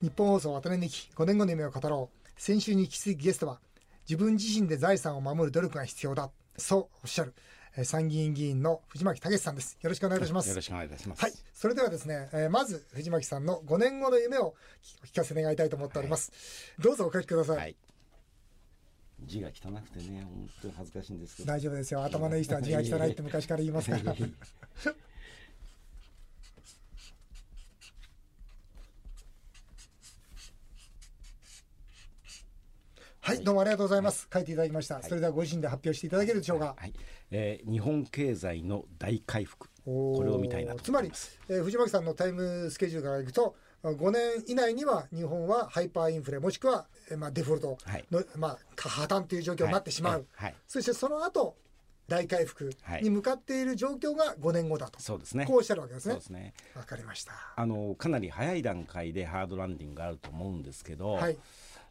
日本放送渡辺美希5年後の夢を語ろう。先週に引き続きゲストは自分自身で財産を守る努力が必要だ。そうおっしゃるえー参議院議員の藤巻武さんです。よろしくお願いいたします。よろしくお願いいたします。はいそれではですね、えーまず藤巻さんの5年後の夢をお聞かせ願いたいと思っております、どうぞお書きください、はい。字が汚くてね、本当に恥ずかしいんですけど。大丈夫ですよ。頭のいい人は字が汚いって昔から言いますから はいどうもありがとうございます。書いていただきました、それではご自身で発表していただけるでしょうか、はい。えー日本経済の大回復。これを見たいなとつまりえー藤巻さんのタイムスケジュールからいくと5年以内には日本はハイパーインフレもしくは、えーまあ、デフォルトはい。の、まあ、破綻という状況になってしまう、はい。はい。そしてその後大回復に向かっている状況が5年後だと、そうですね。こうおっしゃるわけですね。そうですね。わかりました。あのかなり早い段階でハードランディングがあると思うんですけど、はい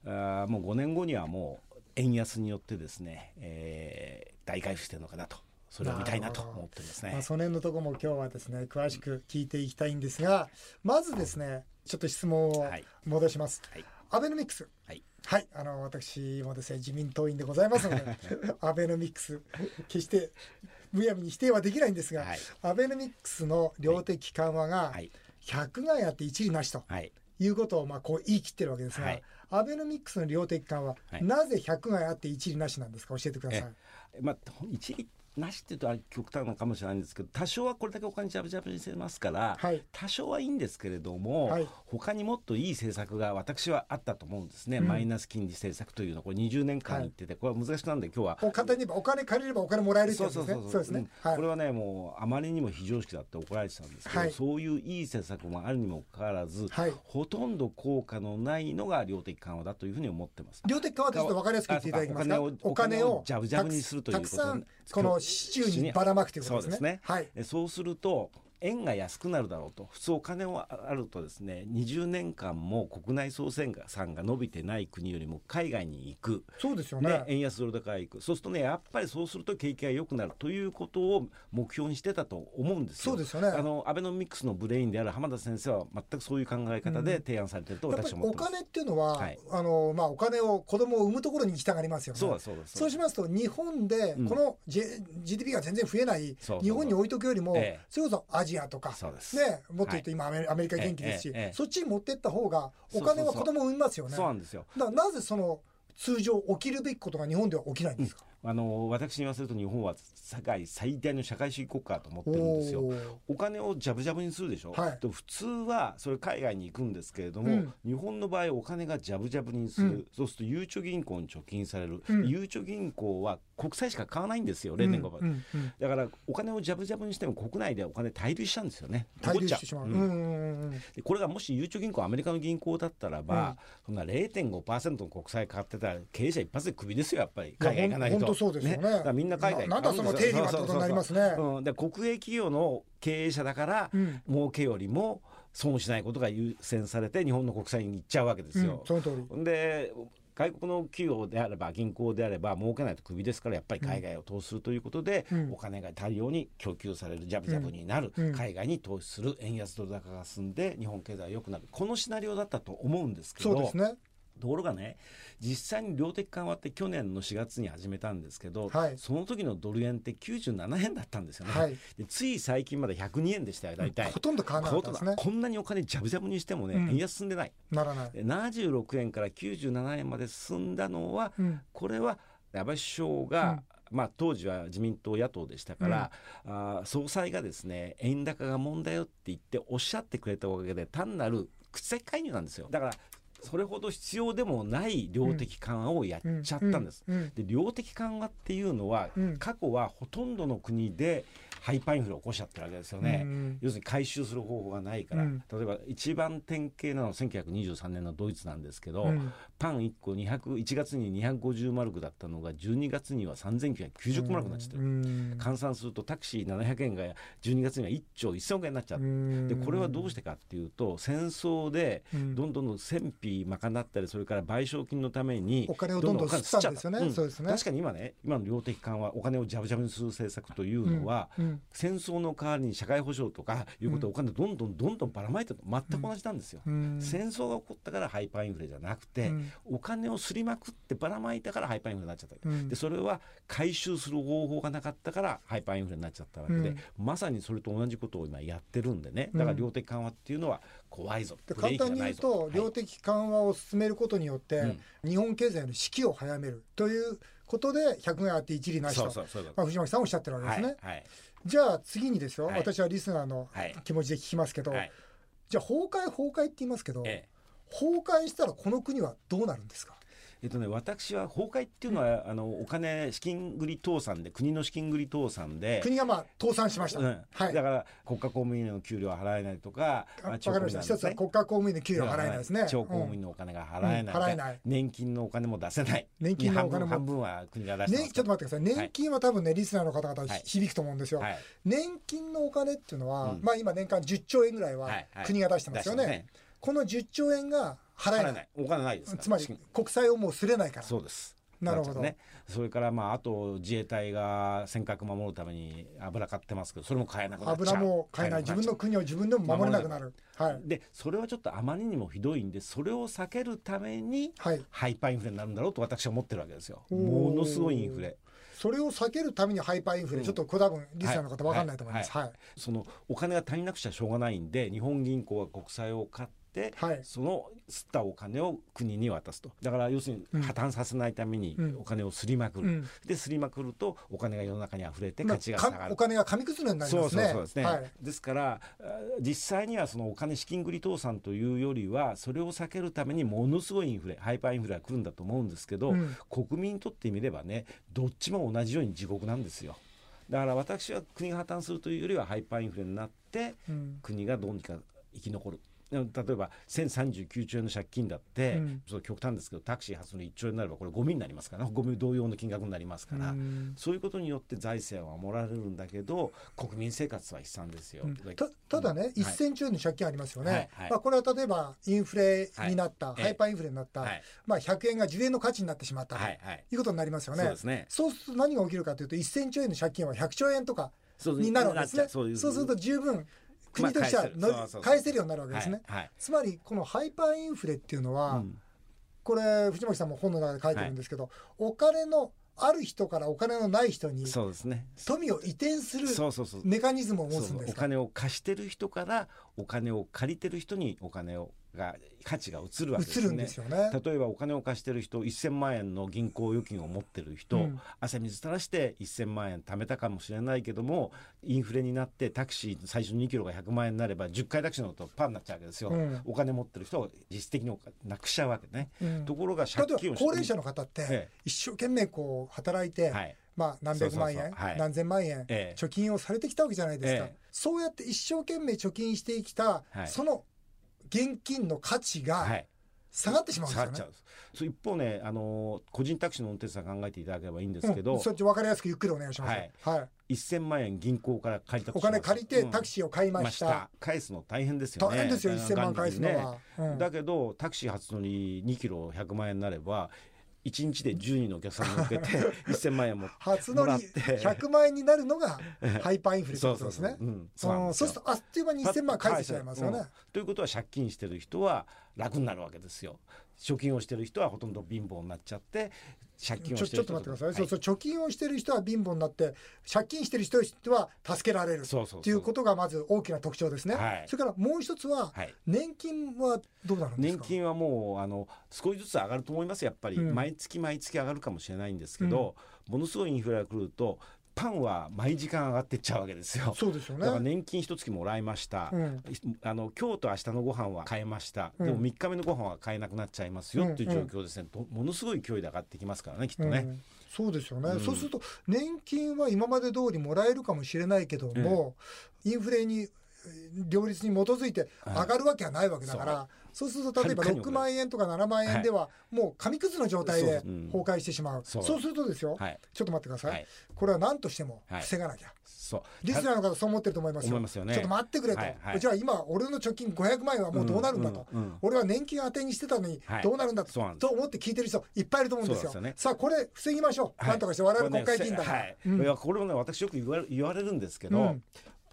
あーもう5年後にはもう円安によってですね、えー大回復してるのかなと。それを見たいなと思ってますね。まあ、。その辺のところも今日はですね詳しく聞いていきたいんですがまずですねちょっと質問をはい。戻します、はい。アベノミクス。はい。はい、あの私もですね自民党員でございますので アベノミクス決してむやみに否定はできないんですが、はい。アベノミクスの量的緩和がはい。100がやって一理なしとはい。いうことをまあこう言い切ってるわけですが、はいアベノミクスの量的緩和、はい。なぜ100があって一理なしなんですか？教えてください。まあ、一理なしっていうと極端なのかもしれないんですけど多少はこれだけお金ジャブジャブにしてますから、はい。多少はいいんですけれども、はい。他にもっといい政策が私はあったと思うんですね、うん。マイナス金利政策というの。これ20年間言ってて、これは難しくなるんで今日は。お簡単に言えばお金借りればお金もらえるってそうやつですね。そうですね。うん。はい。これはねもうあまりにも非常識だって怒られてたんですけど、はい。そういういい政策もあるにもかかわらず、はい。ほとんど効果のないのが量的緩和だというふうに思ってます。量的緩和ってちょっと分かりやすく言っていただけますか？お金をお金をジャブジャブにするということたくさんこの市中にばらまくということですね。はい。えそうすると円が安くなるだろうと。普通お金はあるとですね20年間も国内総生産が伸びてない国よりも海外に行く。そうですよね。ね。円安ドル高が行く。そうするとねやっぱりそうすると景気が良くなるということを目標にしてたと思うんですよ。そうですよね。あのアベノミクスのブレインである浜田先生は全くそういう考え方で提案されてると私は思ってます、金っていうのは、はい。あのまあお金を子供を産むところに行きたがりますよね。そうだそうだそうだ。そうしますと日本でうん。この、J GDP が全然増えない日本に置いとくよりも、ええ。それこそアジアとかそうです。ねもっと言うと今アメリアメリカ元気ですし、そっちに持ってった方がお金は子供を産みますよね。そうなんですよ。だからなぜその通常起きるべきことが日本では起きないんですか？あの私に言わせると日本は世界最大の社会主義国家だと思ってるんですよ。お金をジャブジャブにするでしょ、はい。と普通はそれ海外に行くんですけれども、うん。日本の場合お金がジャブジャブにする、うん。そうするとゆうちょ銀行に貯金される、うん。ゆうちょ銀行は国債しか買わないんですよ0.5%、うんうんうん。だからお金をジャブジャブにしても国内でお金滞留しちゃうんですよね。滞留してしまう。ううんう。んうんうん。でこれがもしゆうちょ銀行アメリカの銀行だったらば、そんな0.5%の国債買ってたら経営者一発でクビですよやっぱり。海外行かないと。ほんほんとそうですよね。だからみんな海外ななんだその定理はってことになりますね。国営企業の経営者だから、うん。儲けよりも損しないことが優先されて日本の国債に行っちゃうわけですうん。よ。その通り。で外国の企業であれば銀行であれば儲けないとクビですからやっぱり海外を投資するということで、うん。お金が大量に供給されるジャブジャブになる、うん。海外に投資する円安ドル高が進んで日本経済が良くなる。このシナリオだったと思うんですけどそうですね。ところがね実際に量的緩和って去年の4月に始めたんですけど、はい。その時のドル円って97円だったんですよね、はい。でつい最近まで102円でしたよ大体、ほとんど変わらなかったですね。こんなにお金ジャブジャブにしてもね、うん。円安進んでない。ならない。で76円から97円まで進んだのは、うん。これは安倍首相が、まあ、当時は自民党野党でしたから、あー総裁がですね円高が問題よって言っておっしゃってくれたおかげで単なる口先介入なんですよ。だからそれほど必要でもない量的緩和をやっちゃったんです。で量的緩和っていうのは、うん過去はほとんどの国でハイパーインフレを起こしちゃってるわけですよね。うん。要するに回収する方法がないから、うん。例えば一番典型なのは1923年のドイツなんですけど、うん。パン1個200 1月に250マルクだったのが12月には3990マルクになっちゃってる、うん。換算するとタクシー700円が12月には1兆1000億円になっちゃって、うん。でこれはどうしてかっていうと戦争でうん。どんどん戦費賄ったりそれから賠償金のためにお金をどんどんお金吸ったんですよね。吸っちゃそうですね。確かに今ね今の量的緩和お金をジャブジャブにする政策というのは、うんうん。うん戦争の代わりに社会保障とかいうことをお金どんどんどんどんばらまいてるの全く同じなんですよ。うん。戦争が起こったからハイパーインフレじゃなくて、うん。お金をすりまくってばらまいたからハイパーインフレになっちゃったでそれは回収する方法がなかったからハイパーインフレになっちゃったわけで、うん。まさにそれと同じことを今やってるんでね。だから量的緩和っていうのは怖いぞ、でブレー簡単に言うと、量的緩和を進めることによって、うん。日本経済の士気を早めるということで100があって一理なしと藤巻さんおっしゃってるとわけですね、はいはい。じゃあ次にですよ、はい。私はリスナーのはい。気持ちで聞きますけど、はい。じゃあ崩壊崩壊って言いますけど、ええ。崩壊したらこの国はどうなるんですか？えっとね、私は崩壊っていうのは、あのお金資金繰り倒産で国の資金繰り倒産で、国がまあ倒産しました、うん。はい。だから国家公務員の給料は払えないとか、あわあかりました。一つは国家公務員の給料払えないですね、地方公務員うんのお金が払えない,、うん払えない。年金のお金も出せない。年金のお金も半分は国が出してまね、すちょっと待ってください。年金は多分ねリスナーの方々はい。響くと思うんですよ、はい。年金のお金っていうのは、うん。まあ今年間10兆円ぐらいは国が出してますよね,、この10兆円が払えない。お金ないですから。つまり国債をもうすれないから。そうです。なるほど。ね、それからまああと自衛隊が尖閣守るために油買ってますけどそれも買えなくなっちゃう。油も買えない。自分の国を自分でも守れなくなる。はい。でそれはちょっとあまりにもひどいんでそれを避けるためにはい。ハイパーインフレになるんだろうと私は思ってるわけですよ。ものすごいインフレ。それを避けるためにハイパーインフレ、うん。ちょっとこれ多分リスナーの方分かんないと思います。はい。そのお金が足りなくちゃしょうがないんで日本銀行は国債を買って、はい。その吸ったお金を国に渡すと。だから要するうん。に破綻させないためにうん。お金をすりまくる、うん。ですりまくるとお金が世の中に溢れてまあ価値が下がる。かお。金が紙くずれになりそうますね。そうそうですね、はい。ですからあ実際にはそのお金資金繰り倒産というよりはそれを避けるためにものすごいインフレハイパーインフレが来るんだと思うんですけど、うん。国民にとってみればねどっちも同じように地獄なんですよ。だから私は国が破綻するというよりはハイパーインフレになってうん。国がどうにか生き残る例えば1039兆円の借金だって、うん。そう極端ですけどタクシー発の1兆円になればこれゴミになりますからね。ゴミ同様の金額になりますから、うん。そういうことによって財政は守られるんだけど国民生活は悲惨ですよ。うん。たただね、はい1000兆円の借金ありますよね、はい。はい。まあ、これは例えばインフレになった、はい。ハイパーインフレになった、はい。まあ、100円が10円の価値になってしまった。と、はい。うことになりますよね。そうですね。そうすると何が起きるかというと1000兆円の借金は100兆円とかになるわけですね。そうすると十分国としてはのまあ返せるようになるわけですね。はいはい。つまりこのハイパーインフレっていうのは、うん。これ藤巻さんも本の中で書いてるんですけど、お金のある人からお金のない人にそうですね。富を移転するメカニズムを持つんですか？金を貸してる人からお金を借りてる人にお金をが価値が移るわけですね。すよね。例えばお金を貸してる人1000万円の銀行預金を持ってる人、うん。汗水垂らして1000万円貯めたかもしれないけどもインフレになってタクシー最初2キロが100万円になれば10回タクシー乗るとパーになっちゃうわけですよ、うん。お金持ってる人は実質的になくしちゃうわけね、うん。ところが例借金を高齢者の方ってええ。一生懸命こう働いて、はい。まあ何百万円はい。何千万円、ええ。貯金をされてきたわけじゃないですか、ええそうやって一生懸命貯金してきた、はいその現金の価値がはい下がってしまうんですよね下がっちゃ。うそう一方ねあの個人タクシーの運転手さん考えていただければいいんですけど、うん、そっち分かりやすくゆっくりお願いします。はいはい。1000万円銀行から借りたとお金借りてうんタクシーを買いました。返すの大変ですよね大変ですよ、1000万返すのねは。うんだけどタクシー初乗り2キロ100万円になれば1日で10人のお客さん乗っけて 1000万円も初乗りもらって。100万円になるのが ハイパーインフレってことですね。うん、そうすよ。そうするとあっという間に1000万返せちゃいますよね。うん。ということは借金してる人は楽になるわけですよ貯金をしてる人はほとんど貧乏になっちゃって借金をちょちょっしてる人と待ってください、はそうそう。貯金をしてる人は貧乏になって借金してる人は助けられる。そうそうそう。ということがまず大きな特徴ですね、はい。それからもう一つははい。年金はどうなるんですか？年金はもうあの少しずつ上がると思いますやっぱり、うん。毎月毎月上がるかもしれないんですけど、ものすごいインフレが来るとパンは毎時間上がってっちゃうわけですよ。そうですよだからね年金一月もらいました、うん。あの今日と明日のご飯は買えました、うん。でも3日目のご飯は買えなくなっちゃいますよっていう状況ですね、とものすごい勢いで上がってきますからねきっとね。うんそうですよね、うん。そうすると年金は今まで通りもらえるかもしれないけども、インフレに両立に基づいて上がるわけはないわけだから、そう。すると例えばはるかに6万円とか7万円ではもう紙くずの状態で崩壊してしまう、そそううするとですよ、はい。ちょっと待ってください、はい。これは何としてもはい。防がなきゃ、リスナーの方そう思ってると思いますよ。ね。ちょっと待ってくれと、はい。はい。じゃあ今俺の貯金500万円はもうどうなるんだと、うん。うん。うん。俺は年金当てにしてたのにはい。どうなるんだと,、と思って聞いてる人いっぱいいると思うんですよ。ね。さあこれ防ぎましょう、はい。なんとかして我々国会議員だから、はい。うん。これもね私よく言われ言われるんですけど、うん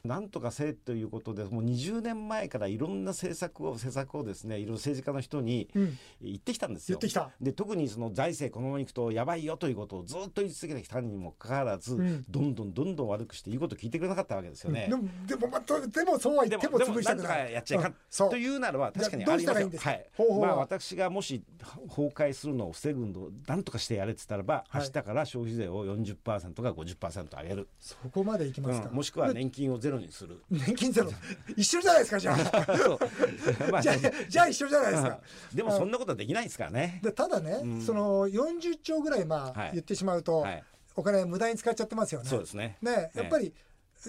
なんとかせえということでもう20年前からいろんな政策を施策をですねいろいろ政治家の人にうん。言ってきたんですよ。言ってきた。で特にその財政このままいくとやばいよということをずっと言い続けてきたにもかかわらず、うん。どんどんどんどん悪くして言うこと聞いてくれなかったわけですよね。でもでも、まあ、でもそうは言ってもでも潰したくない。やっちゃいかん、というならば確かにあありますよ。いいはい。方法はまあ私がもし崩壊するのを防ぐのを何とかしてやれって言ったらば、はい。明日から消費税を40%か50%上げる、そこまでいきますか、うん。もしくは年金をゼロにする。年金ゼロ。一緒じゃないですかじゃ あ。じゃあじゃあ一緒じゃないですか、でもそんなことはできないですからね。でただね、うん。その40兆ぐらいまあ、はい。言ってしまうと、はい、お金無駄に使っちゃってますよね。そうですね。ねやっぱり、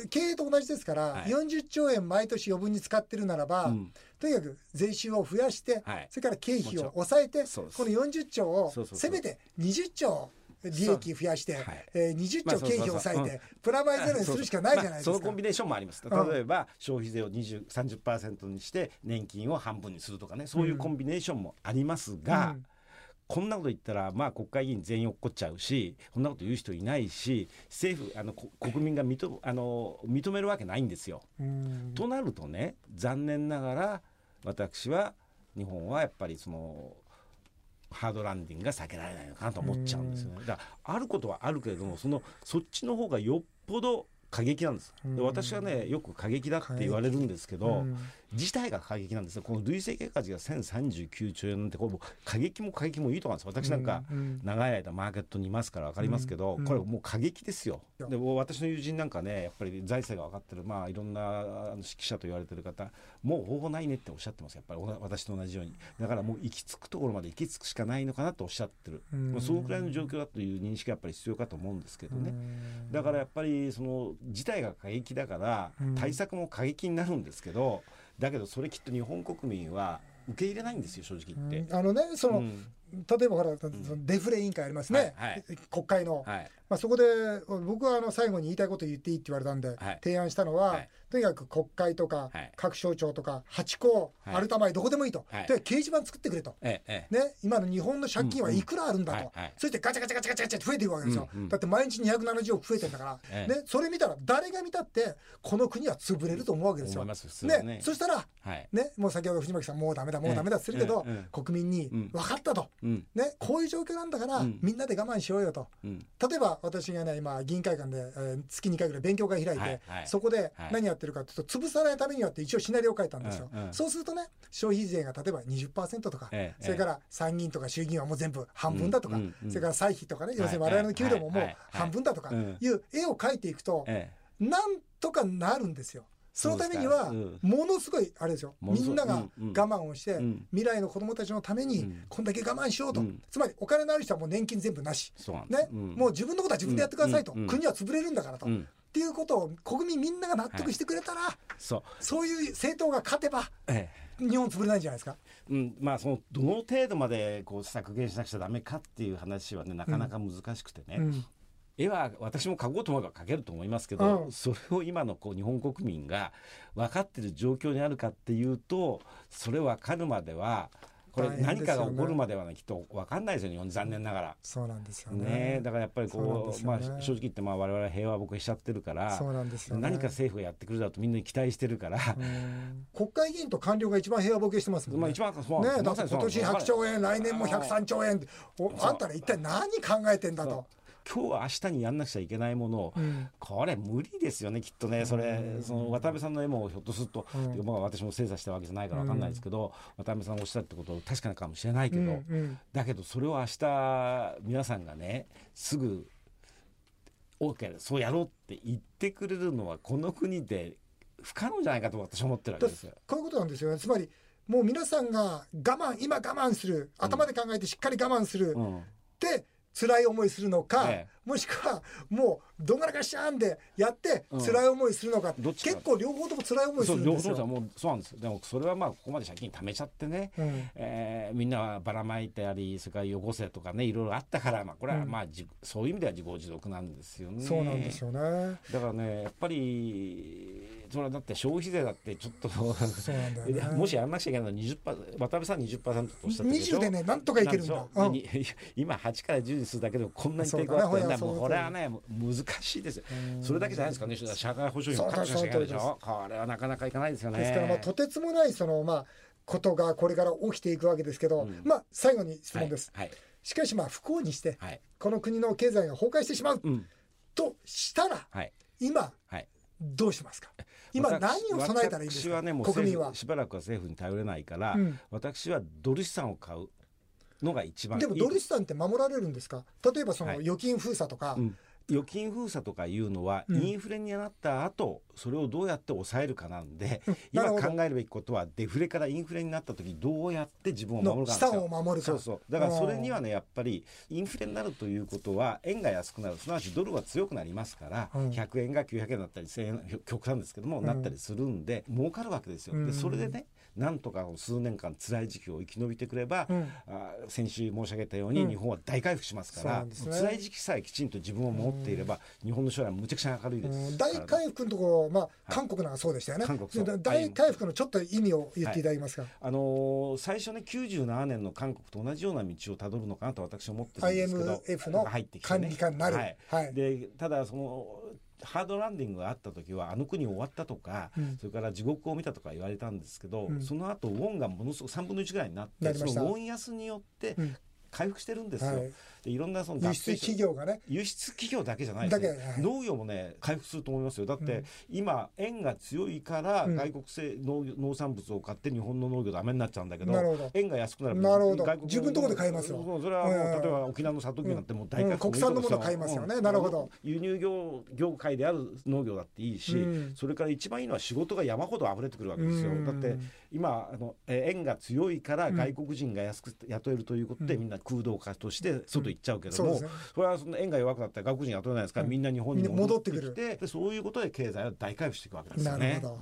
経営と同じですから、はい。40兆円毎年余分に使ってるならば、うん。とにかく税収を増やして、はい。それから経費を抑えてこの40兆をせめて20兆利益増やして、えー20まあ兆経費を抑えて、プラマイゼロにするしかないじゃないですか。まあそのコンビネーションもあります。うん。例えば消費税を20 30%にして年金を半分にするとかね、そういうコンビネーションもありますが。うん。こんなこと言ったら、まあ、国会議員全員落っこっちゃうしこんなこと言う人いないし政府あのこ国民が認あの認めるわけないんですよ。うん。となるとね残念ながら私は日本はやっぱりそのハードランディングが避けられないのかなと思っちゃうんですよね。だからあることはあるけれどもそのそっちの方がよっぽど過激なんです。で私はねよく過激だって言われるんですけど、うん自体が過激なんですよ。この累積赤字が1039兆円なんてこれもう過激も過激もいいと思うんです私なんかうん長い間マーケットにいますから分かりますけど、うんこれもう過激ですよ。でもう私の友人なんかねやっぱり財政が分かってるまあいろんなあの指揮者と言われてる方もう方法ないねっておっしゃってますやっぱり私と同じように。だからもう行き着くところまで行き着くしかないのかなとおっしゃってる、うん。まあ、そのくらいの状況だという認識がやっぱり必要かと思うんですけどね、うん。だからやっぱりその事態が過激だからうん。対策も過激になるんですけど、だけどそれきっと日本国民は受け入れないんですよ正直言って。あのねその、うん。例えばほら、デフレ委員会ありますね、はいはい。国会の、はいまあ、そこで僕はあの最後に言いたいこと言っていいって言われたんで、はい。提案したのは、はい。とにかく国会とか、はい。各省庁とか八校、はい。アルタ前どこでもいいと、はい。で掲示板作ってくれと。ね、今の日本の借金はいくらあるんだと、そしてガチャガチャガチャガチャガチャって増えていくわけですよ、だって毎日270億増えてんだから、ええ。ね、それ見たら誰が見たってこの国は潰れると思うわけですよ。ね。ねそしたらはい。ね、もう先ほど藤巻さんもうダメだもうダメだって言ってるけど、国民にうん。分かったと、うん。ね、こういう状況なんだから、うん。みんなで我慢しようよと。うん。例えば私がね今議員会館で、えー月2回ぐらい勉強会開いて、はいはい。そこではい。何やってるかというと潰さないためにはって一応シナリオを書いたんですよ、うんうん。そうするとね消費税が例えば20%とか、ええそれから参議院とか衆議院はもう全部半分だとか、うんうんうん。それから歳費とかね、い要するに我々の給料ももう半分だとかうん。いう絵を描いていくと、え。なんとかなるんですよ。そのためにはものすごいあれですよ。みんなが我慢をしてうん。未来の子どもたちのためにうん。こんだけ我慢しようと。うん。つまりお金のある人はもう年金全部なし。ね、うん。もう自分のことは自分でやってくださいと、国は潰れるんだからと、っうん。ていうことを国民みんなが納得してくれたら、そう。そういう政党が勝てばええ。日本潰れないんじゃないですか？うん、まあそのどの程度までこう削減しなくちゃダメかっていう話はねなかなか難しくてね、うん絵は私も描こうと思えば描けると思いますけど、うんそれを今のこう日本国民が分かってる状況にあるかっていうとそれ分かるまではこれ何かが起こるまではねきっと分かんないですよ日本残念ながら。そうなんですよね。ねだからやっぱりこうねあ正直言ってまあ我々は平和僕しちゃってるからそうなんですよね。何か政府がやってくるだとみんなに期待してるから、うん国会議員と官僚が一番平和ボケしてますもんね。まあ一番そうねだって今年100兆円来年も103兆円あんたら一体何考えてんだと。今日は明日にやんなくちゃいけないものを、うん。これ無理ですよねきっとね。それその渡辺さんの絵もひょっとすると、うん。まあ、私も精査したわけじゃないから分かんないですけど、渡辺さんがおっしゃるってことは確かなかもしれないけど、うんうん。だけどそれを明日皆さんがねすぐ OK そうやろうって言ってくれるのはこの国で不可能じゃないかと私は思ってるわけだですよ。こういうことなんですよね。つまりもう皆さんが我慢今我慢する。頭で考えてしっかり我慢する、うん。で辛い思いするのか、えもしくはもうどんがらかしちゃんでやってうん。辛い思いするのか、どっちか。結構両方とも辛い思いするんですよ。方ともそうなんです。でもそれはまあここまで借金貯めちゃってね、うん。えーみんなはばらまいたりそれから汚せとかねいろいろあったから、まあ、これはまあ、じそういう意味では自業自得なんですよね。そうなんですよね。だからねやっぱりそれはだって消費税だってちょっと。もしやらなくちゃいけないのは20%渡辺さん20%とおっしゃってるでしょ20でねなんとかいけるんだ。うん。今8から10にするだけでもこんなに抵抗あってんだもうこれはね難しいですそれだけじゃないですかね社会保障費も確保しなきゃいけないでしょ。これはなかなかいかないですよね。ですからまあとてつもないそのまあことがこれから起きていくわけですけど、うん。まあ最後に質問です。はい。しかしまあ不幸にしてはい。この国の経済が崩壊してしまううん。としたらはい。今はい。どうしますか？今何私を備えたらいいんですか？ねもう国民は。しばらくは政府に頼れないから、うん私はドル資産を買うのが一番いいでもドル資産って守られるんですか？例えばそのはい預金封鎖とか、うん預金封鎖とかいうのは、うん。インフレになった後それをどうやって抑えるかなんで、今なるほど。考えるべきことはデフレからインフレになった時どうやって自分を守るかなんですよ。産を守るか。そうそう。だからそれにはねやっぱりインフレになるということは円が安くなる。すなわちドルは強くなりますから、うん。100円が900円だったり1000円極端ですけども、うん。なったりするんで儲かるわけですよ。うん。でそれでねなんとか数年間辛い時期を生き延びてくれば、うん。あ先週申し上げたように、うん。日本は大回復しますから、そうなんね。辛い時期さえきちんと自分を持っていれば、日本の将来はむちゃくちゃ明るいです大回復のところ、まあ、い。韓国なんかそうでしたよね。韓国そう。で大回復のちょっと意味を言っていただけますか？あのー最初ね97年の韓国と同じような道をたどるのかなと私は思ってるんですけど IMF の管理下になる。はい。はい。でただそのハードランディングがあった時はあの国終わったとか、うん。それから地獄を見たとか言われたんですけど、うん。その後ウォンがものすごく3分の1ぐらいになってそのウォン安によってうん。回復してるんですよ。はいでいろんなその輸出企業がね。輸出企業だけじゃないですね。農業もね回復すると思いますよ。だって、うん。今円が強いからうん。外国製農業農産物を買って日本の農業ダメになっちゃうんだけど円が安くなればなるほど。外国の自分のとこで買えますよ。それはもう、うん。例えば沖縄のサトウキビなんてもう大うん。回復国産のもの買いますよね。う。んなるほど。輸入業業界である農業だっていいし、うん。それから一番いいのは仕事が山ほど溢れてくるわけですよ、うん。だって今あのえー円が強いから外国人が安く雇えるということで、うん。みんな空洞化として外行っちゃうけども、ね。それはその円が弱くなったら外国人雇えないですから、うん。みんな日本に戻ってくる。てでそういうことで経済は大回復していくわけですよね。なるほど。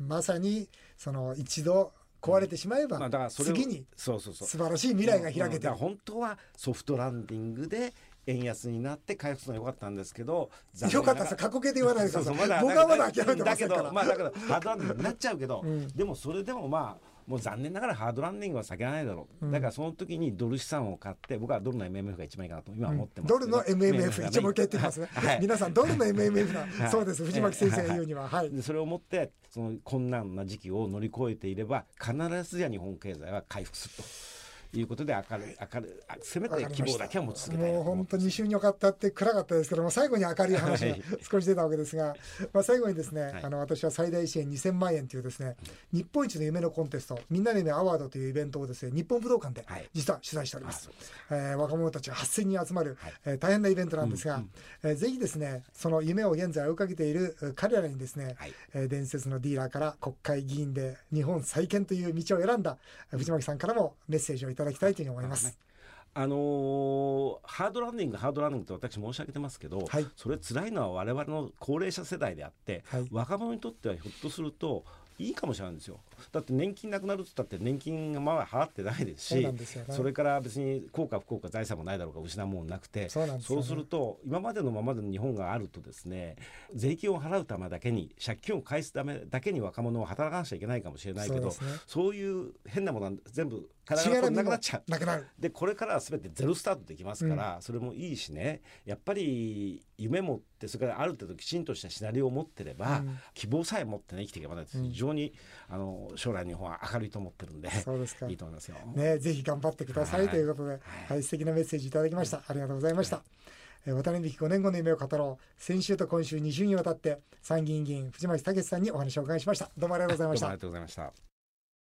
うん。まさにその一度壊れてしまえば、まあ、だからそれを次にそうそうそう。素晴らしい未来が開けて。るうん。本当はソフトランディングで円安になって回復するのは良かったんですけどよかったさ、過去形で言わないでください。僕はまだ諦めてまだけせんから。どまあだけどハードランディングになっちゃうけど、うん。でもそれでもまあもう残念ながらハードランディングは避けられないだろう、うん。だからその時にドル資産を買って僕はドルの MMF が一番いいかなと今は思ってますけど、ドルの MMF、一応もう一回言ってみますね。はい。皆さん、ドルの MMF はな、い。そうです、藤巻先生が言うには。はい。でそれをもってその困難な時期を乗り越えていれば必ずや日本経済は回復するということで明るい明るいあせめて希望だけは持ち続けたいなもう本当に週によかったって暗かったですけども最後に明るい話がはい。少し出たわけですが、まあ、最後にですね、はい。あの私は最大支援2000万円というですね日本一の夢のコンテストみんなの夢アワードというイベントをですね日本武道館ではい。実は取材しております、あそうですか。えー若者たちが8000人集まる、はい。えー大変なイベントなんですが、うんうん。えーぜひですねその夢を現在追いかけているえー彼らにですね、はい。えー伝説のディーラーから国会議員で日本再建という道を選んだえー藤巻さんからもメッセージをいただきたいというふうに思います。あのーハードランディングハードランディングって私申し上げてますけど、はい。それ辛いのは我々の高齢者世代であって、はい。若者にとってはひょっとするといいかもしれないんですよだって年金なくなるって言ったって年金がまだ払ってないですしね。それから別に効か不幸か財産もないだろうか失うもんなくてそうねすると今までのままでの日本があるとですね税金を払うためだけに借金を返すためだけに若者を働かなきゃいけないかもしれないけどそうね。いう変なものは全部体しがらみもがなくなっちゃう。なくなる。でこれからは全てゼロスタートできますから、それもいいしね。やっぱり夢持ってそれからある程度きちんとしたシナリオを持ってれば、うん。希望さえ持ってね生きていけばねうん。非常に、あの将来日本は明るいと思ってるんでそうですかいいと思いますよ。ね、ぜひ頑張ってくださいはいということで、はい、素敵なメッセージいただきました。ありがとうございました。えー渡辺美希5年後の夢を語ろう。先週と今週2週にわたって参議院議員藤巻武さんにお話をお伺いしました。どうもありがとうございましたどうもありが。とうございました。